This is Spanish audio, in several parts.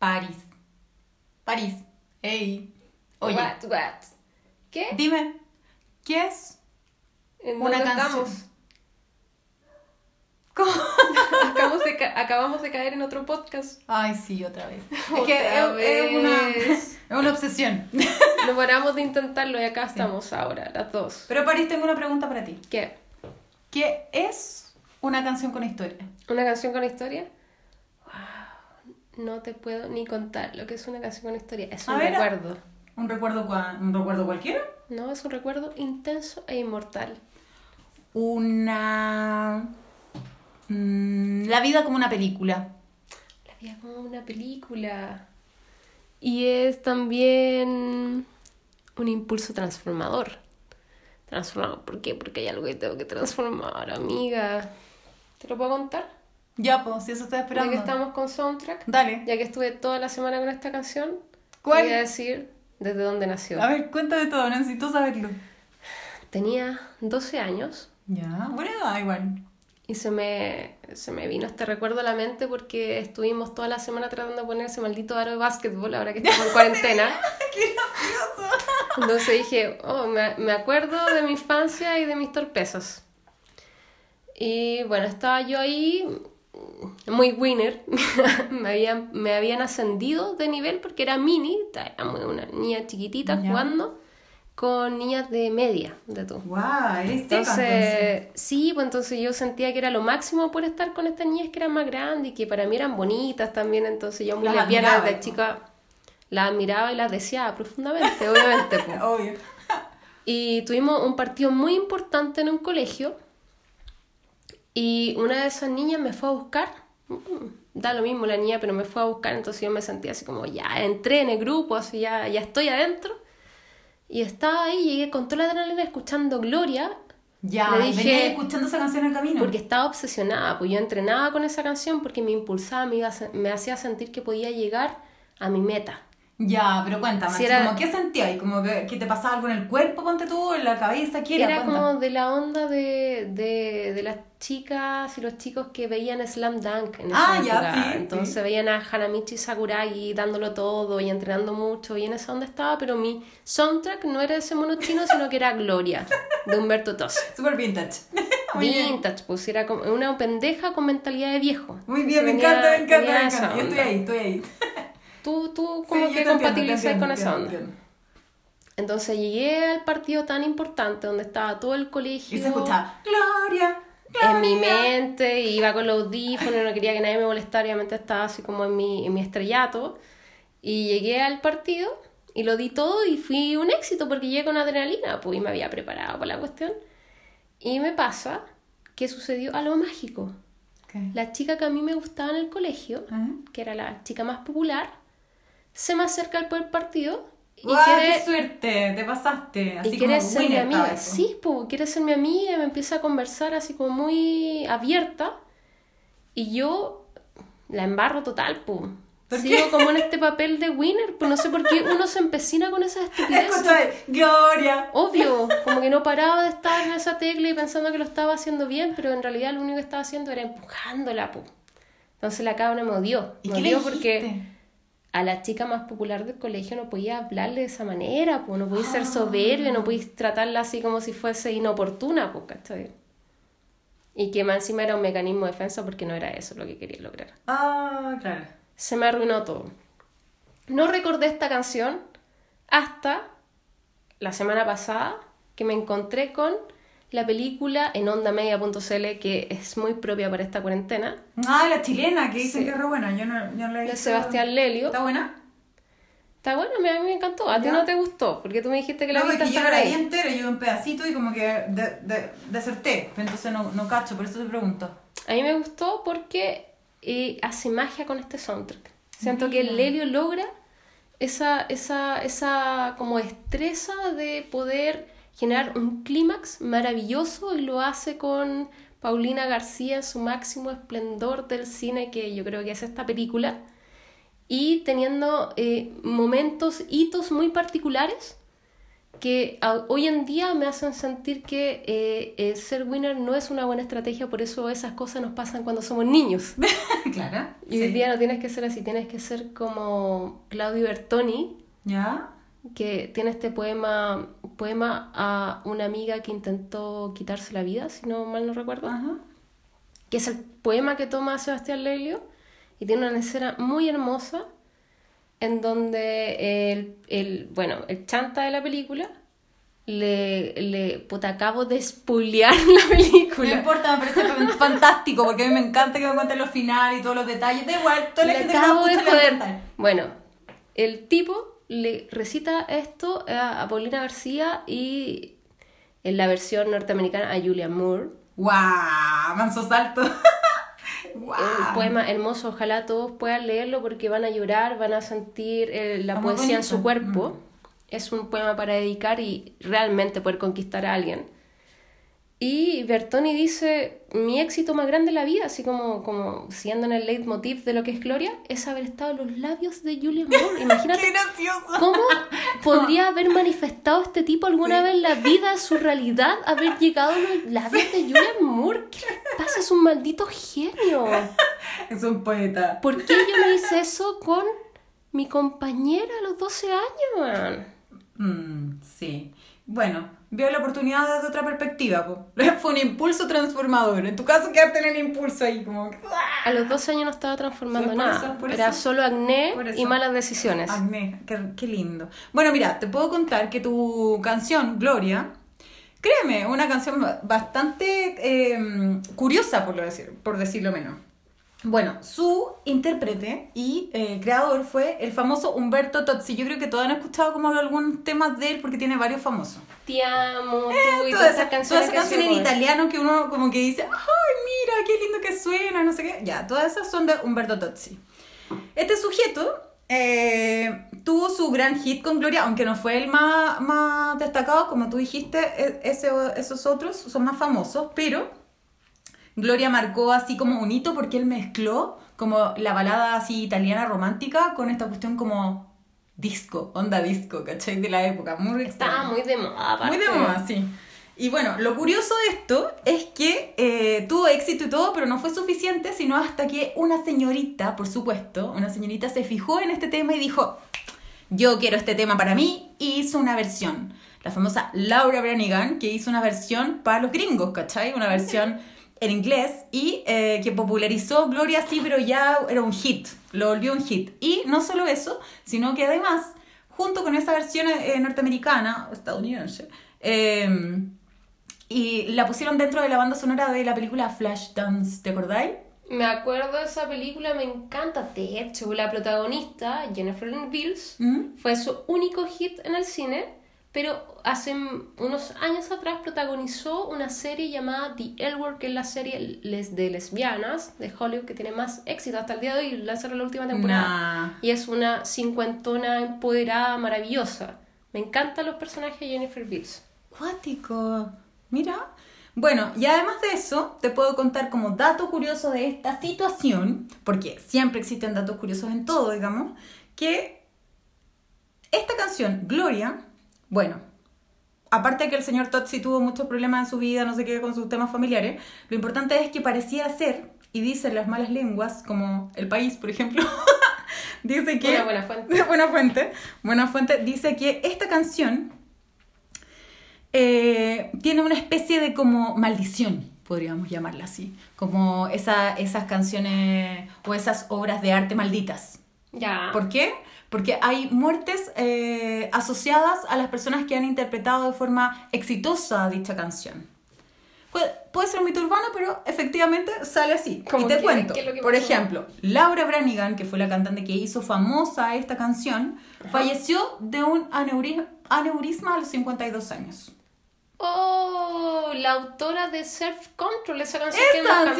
París. París. Ey. Oye, What, what? ¿Qué? dime, ¿qué es ¿En una canción? ¿Cómo? Acabamos de, ca- acabamos de caer en otro podcast. Ay, sí, otra vez. Es Otra que es, es una, vez. es una obsesión. No paramos de intentarlo y acá estamos ahora, las dos. Pero París, tengo una pregunta para ti. ¿Qué? ¿Qué es una canción con historia? ¿Una canción con historia? No te puedo ni contar lo que es una canción con historia. Es un ver, recuerdo. ¿Un recuerdo, cua- un recuerdo cualquiera? No, es un recuerdo intenso e inmortal. Una... mm, la vida como una película. La vida como una película. Y es también un impulso transformador. Transformador, ¿por qué? Porque hay algo que tengo que transformar, amiga. ¿Te lo puedo contar? Ya, pues, si eso estoy Ya esperando. que estamos con soundtrack, Dale. ya que estuve toda la semana con esta canción, ¿Cuál? voy a decir desde dónde nació. A ver, cuéntame todo, necesito saberlo. Tenía 12 años Ya, buena edad igual. y se me, se me vino este recuerdo a la mente porque estuvimos toda la semana tratando de poner ese maldito aro de básquetbol ahora que estamos en cuarentena. ¡Qué gracioso! Entonces dije, oh, me, me acuerdo de mi infancia y de mis torpezas. Y bueno, estaba yo ahí, muy winner. me, habían, me habían ascendido de nivel porque era mini, era una niña chiquitita jugando con niñas de media, de seca, entonces. Entonces, sí, pues entonces yo sentía que era lo máximo por estar con estas niñas que eran más grandes y que para mí eran bonitas también, entonces yo muy Las lesbiana admiraba, desde ¿no? chica las admiraba y las deseaba profundamente, obviamente. pues. Obvio. Y tuvimos un partido muy importante en un colegio y una de esas niñas me fue a buscar. Mm, Da lo mismo la niña, pero me fue a buscar, entonces yo me sentía así como, ya entré en el grupo, así ya, ya estoy adentro. Y estaba ahí, llegué con toda la adrenalina escuchando Gloria, Ya, Le dije- venía escuchando esa canción en el camino. porque estaba obsesionada, pues yo entrenaba con esa canción porque me impulsaba, me, iba me hacía sentir que podía llegar a mi meta. Ya, pero cuéntame, Si era- como, ¿qué sentías? ¿Como que, que te pasaba algo en el cuerpo, ponte tú, en la cabeza? ¿Qué era? Era Cuenta. como de la onda de, de, de las chicas y los chicos que veían Slam Dunk en esa Ah, ya, sí, Entonces sí. veían a Hanamichi Sakuragi dándolo todo y entrenando mucho y en esa onda estaba, pero mi soundtrack no era ese mono chino, sino que era Gloria, de Humberto Tosi. Súper vintage. Muy bien. Vintage, pues era como una pendeja con mentalidad de viejo. Muy bien, me encanta, me encanta, me encanta. Yo estoy ahí, estoy ahí. Tú, tú Sí, como yo que compatibilizas con esa onda. entiendo. Entonces llegué al partido tan importante donde estaba todo el colegio. Y se escuchaba, Gloria, en mi Gloria". mente, iba con los audífonos, no quería que nadie me molestara, obviamente estaba así como en mi, en mi estrellato. Y llegué al partido y lo di todo y fui un éxito porque llegué con adrenalina, pues y me había preparado para la cuestión. Y me pasa que sucedió algo mágico. La chica que a mí me gustaba en el colegio, que era la chica más popular, se me acerca al poder partido y ¡Guau, quiere, qué suerte! Te pasaste. Así y quiere como ser mi amiga. Sí, pues, quiere ser mi amiga y me empieza a conversar así como muy abierta. Y yo la embarro total, pues. ¿Por Sigo qué? como en este papel de winner, pues no sé por qué uno se empecina con esas estupideces. Escúchame, Gloria. Obvio, como que no paraba de estar en esa tecla y pensando que lo estaba haciendo bien, pero en realidad lo único que estaba haciendo era empujándola, pues. Entonces la cabra me odió. ¿Y Me qué le odió porque dijiste? A la chica más popular del colegio no podía hablarle de esa manera, pues no podía Ah. ser soberbia, no podía tratarla así como si fuese inoportuna, pues, ¿cachai? Y que más encima era un mecanismo de defensa porque no era eso lo que quería lograr. Ah, claro. Se me arruinó todo. No recordé esta canción hasta la semana pasada que me encontré con la película en ondamedia.cl que es muy propia para esta cuarentena, Ah, la chilena, que dicen Sí. que es re buena. Yo no, yo no la he de visto. Sebastián Lelio. ¿Está buena? Está buena, a mí me encantó. A ti no te gustó, porque tú me dijiste que la no, viste yo hasta por la vi entera, yo un pedacito y como que de, de, deserté. Entonces no, no cacho, por eso te pregunto. A mí me gustó porque eh, hace magia con este soundtrack. Siento que Mira. Lelio logra esa, esa, esa como destreza de poder generar un clímax maravilloso y lo hace con Paulina García en su máximo esplendor del cine, que yo creo que es esta película, y teniendo eh, momentos, hitos muy particulares que a- hoy en día me hacen sentir que eh, eh, ser winner no es una buena estrategia, por eso esas cosas nos pasan cuando somos niños. claro. Y hoy sí. día no tienes que ser así, tienes que ser como Claudio Bertoni, ¿Ya? Que tiene este poema, poema a una amiga que intentó quitarse la vida, si no mal no recuerdo, Ajá. que es el poema que toma Sebastián Lelio y tiene una escena muy hermosa en donde el, el bueno, el chanta de la película le, le puta, acabo de spoilear la No película. importa, me parece fantástico porque a mí me encanta que me cuenten los finales y todos los detalles. Da igual, toda la Le gente acabo de joder. Bueno, el tipo le recita esto a, a Paulina García y en la versión norteamericana a Julia Moore. ¡Guau! Manso salto. Poema hermoso, ojalá todos puedan leerlo porque van a llorar, van a sentir eh, la muy poesía en su cuerpo. Es un poema para dedicar y realmente poder conquistar a alguien. Y Bertoni dice, mi éxito más grande en la vida, así como, como siguiendo en el leitmotiv de lo que es Gloria, es haber estado en los labios de Julian Moore. Imagínate ¡Qué gracioso! ¿Cómo podría haber manifestado este tipo alguna Sí. vez en la vida, su realidad, haber llegado a los labios de Julian Moore? ¿Qué le pasa? Es un maldito genio. Es un poeta. ¿Por qué yo no hice eso con mi compañera a los 12 años? Mm, sí. Bueno, veo la oportunidad desde otra perspectiva. po. Fue un impulso transformador. En tu caso, quedarte en el impulso ahí, como. ¡ah! A los 12 años no estaba transformando nada. eso, Era eso. solo acné y malas decisiones. Acné, qué, qué lindo. Bueno, mira, te puedo contar que tu canción, Gloria, créeme, una canción ba- bastante eh, curiosa, por, lo decir, por decirlo menos. Bueno, su intérprete y eh, creador fue el famoso Humberto Tozzi. Yo creo que todos han escuchado como algunos temas de él porque tiene varios famosos. Te amo, tú y Toda todas esa, esas canciones. en italiano que uno como que dice, ay, mira, qué lindo que suena, no sé qué. Ya, todas esas son de Humberto Tozzi. Este sujeto eh, tuvo su gran hit con Gloria, aunque no fue el más, más destacado, como tú dijiste, e- ese- esos otros son más famosos, pero Gloria marcó así como un hito porque él mezcló como la balada así italiana romántica con esta cuestión como disco, onda disco, ¿cachai? De la época, muy Estaba muy de moda, aparte. Muy de moda, sí. Y bueno, lo curioso de esto es que eh, tuvo éxito y todo, pero no fue suficiente, sino hasta que una señorita, por supuesto, una señorita se fijó en este tema y dijo, yo quiero este tema para mí, y hizo una versión. La famosa Laura Branigan, que hizo una versión para los gringos, ¿cachai? Una versión en inglés y eh, que popularizó Gloria, sí, pero ya era un hit, lo volvió un hit. Y no solo eso, sino que además, junto con esa versión eh, norteamericana, estadounidense, eh, y la pusieron dentro de la banda sonora de la película Flashdance, ¿te acordáis? Me acuerdo de esa película, me encanta. De hecho, la protagonista, Jennifer Lynn Bills, ¿Mm? fue su único hit en el cine, pero hace unos años atrás protagonizó una serie llamada The L Word, que es la serie les- de lesbianas de Hollywood que tiene más éxito hasta el día de hoy, lanzaron la última temporada. Nah. Y es una cincuentona empoderada, maravillosa. Me encantan los personajes de Jennifer Bills. Cuático. Mira. Bueno, y además de eso, te puedo contar como dato curioso de esta situación, porque siempre existen datos curiosos en todo, digamos, que esta canción, Gloria, bueno, aparte de que el señor Totsi tuvo muchos problemas en su vida, no sé qué, con sus temas familiares, lo importante es que parecía ser, y dicen las malas lenguas, como el país, por ejemplo, dice que... Una buena fuente. buena fuente. Buena fuente dice que esta canción eh, tiene una especie de como maldición, podríamos llamarla así. Como esa, esas canciones o esas obras de arte malditas. Ya. ¿Por qué? Porque hay muertes eh, asociadas a las personas que han interpretado de forma exitosa dicha canción. Puede, puede ser un mito urbano, pero efectivamente sale así. ¿Cómo Y te cuento. ¿Qué es lo que Por ejemplo, Laura Branigan, que fue la cantante que hizo famosa esta canción, falleció de un aneurisma, aneurisma a los 52 años. Oh, la autora de Self Control, esa canción que hemos ¡Esa, cantado.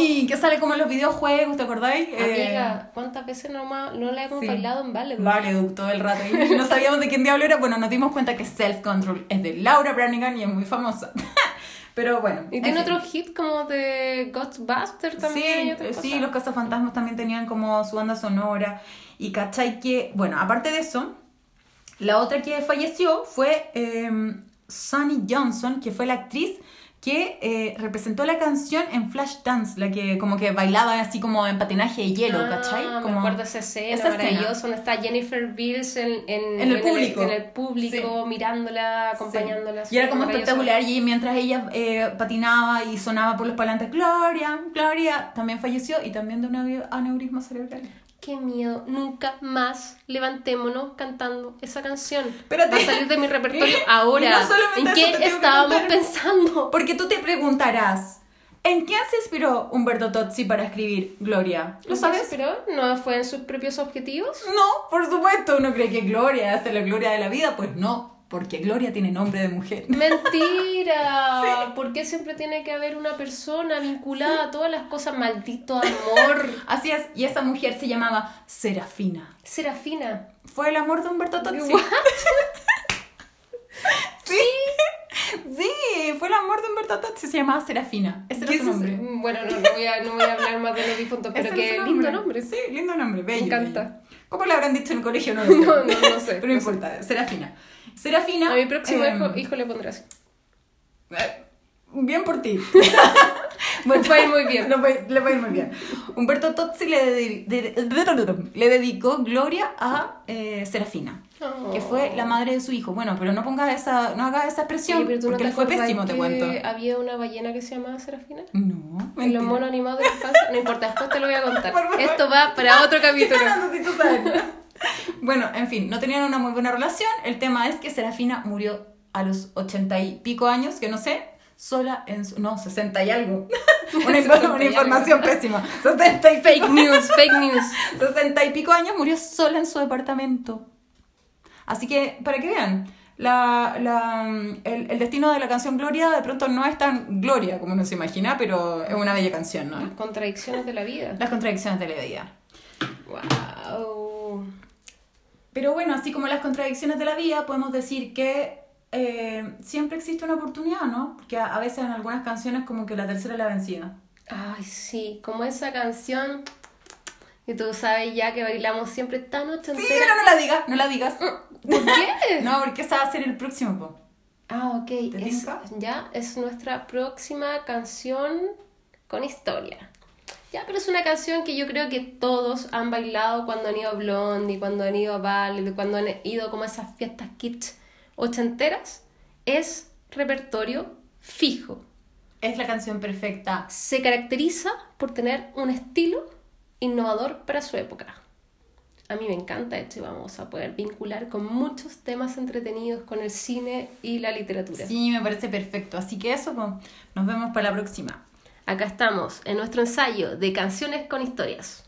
sí! Que sale como en los videojuegos, ¿te acordáis? Eh, Amiga, ¿cuántas veces no, no la hemos Sí. bailado en Vale? Vale, Duke, todo el rato. Y no sabíamos de quién diablo era. Bueno, nos dimos cuenta que Self Control es de Laura Branigan y es muy famosa. Pero bueno. Y en tiene otro hit como de Ghostbusters también. Sí, sí, los cazafantasmas también tenían como su banda sonora. Y cachai que, bueno, aparte de eso, La otra que falleció fue eh, Sunny Johnson, que fue la actriz que eh, representó la canción en Flashdance, la que como que bailaba así como en patinaje de hielo, Ah, ¿cachai? Me acuerdo esa escena esa escena. maravillosa donde está Jennifer Beals en, en, En el público. en el público, mirándola, acompañándola. Sí. Y era como espectacular y mientras ella eh, patinaba y sonaba por los parlantes, Gloria, Gloria, también falleció y también de un aneurisma cerebral. Qué miedo, nunca más levantémonos cantando esa canción. Espérate. Va a salir de mi repertorio ahora. No solamente ¿En qué estábamos pensando? Porque tú te preguntarás, ¿en quién se inspiró Humberto Tozzi para escribir Gloria? ¿Lo sabes? Pero no fue en sus propios objetivos. No, por supuesto, uno cree que Gloria hace la gloria de la vida, pues no, porque Gloria tiene nombre de mujer. Mentira. ¿Por qué siempre tiene que haber una persona vinculada a todas las cosas? Maldito amor. Así es, y esa mujer se llamaba Serafina. Serafina. Fue el amor de Humberto Tozzi. Sí. Sí, fue el amor de Humberto Tozzi, se llamaba Serafina. Ese era ¿Qué su es nombre. Bueno, no, no voy, a, no voy a hablar más de los difuntos, pero Ese su lindo nombre. Sí, lindo nombre, bello. Me encanta. bello. ¿Cómo le habrán dicho en el colegio? No. No, no, no sé, Pero no no sé. importa, Serafina. Serafina. A mi próximo eh, hijo, hijo le eh, Bien por ti. Me va a ir muy bien. Le va, a ir- le va a ir muy bien. Humberto Tozzi le, dedi- de- le dedicó Gloria a eh, Serafina, Oh. que fue la madre de su hijo. Bueno, pero no ponga esa, no haga esa expresión, Oye, pero tú no porque te fue pésimo, te cuento. había una ballena que se llamaba Serafina? No, En los monos animados de la infancia. No importa, después te lo voy a contar. Esto va para otro capítulo. No necesito saber. Bueno, en fin, no tenían una muy buena relación. El tema es que Serafina murió a los ochenta y pico años, que no sé, sola en su... No, sesenta y algo. Una, 60 información algo. pésima. Sesenta y Fake news, fake news. Sesenta y pico años murió sola en su departamento. Así que, para que vean, la, la, el, el destino de la canción Gloria de pronto no es tan gloria como uno se imagina, pero es una bella canción, Las ¿no? contradicciones de la vida. Las contradicciones de la vida. Wow. Pero bueno, así como las contradicciones de la vida, podemos decir que eh, siempre existe una oportunidad, ¿no? Porque a, a veces en algunas canciones como que la tercera es la vencida. Ay, sí, como esa canción que tú sabes ya que bailamos siempre tan Sí, ochentera. pero no la digas, no la digas. ¿Por qué? No, porque esa va a ser el próximo, po. Ah, ok. ¿Te Es, ya es nuestra próxima canción con historia. Ya, pero es una canción que yo creo que todos han bailado cuando han ido a Blondie, cuando han ido a Ballet, cuando han ido como a esas fiestas kitsch ochenteras. Es repertorio fijo. Es la canción perfecta. Se caracteriza por tener un estilo innovador para su época. A mí me encanta esto y vamos a poder vincular con muchos temas entretenidos con el cine y la literatura. Sí, me parece perfecto. Así que eso, pues, nos vemos para la próxima. Acá estamos en nuestro ensayo de canciones con historias.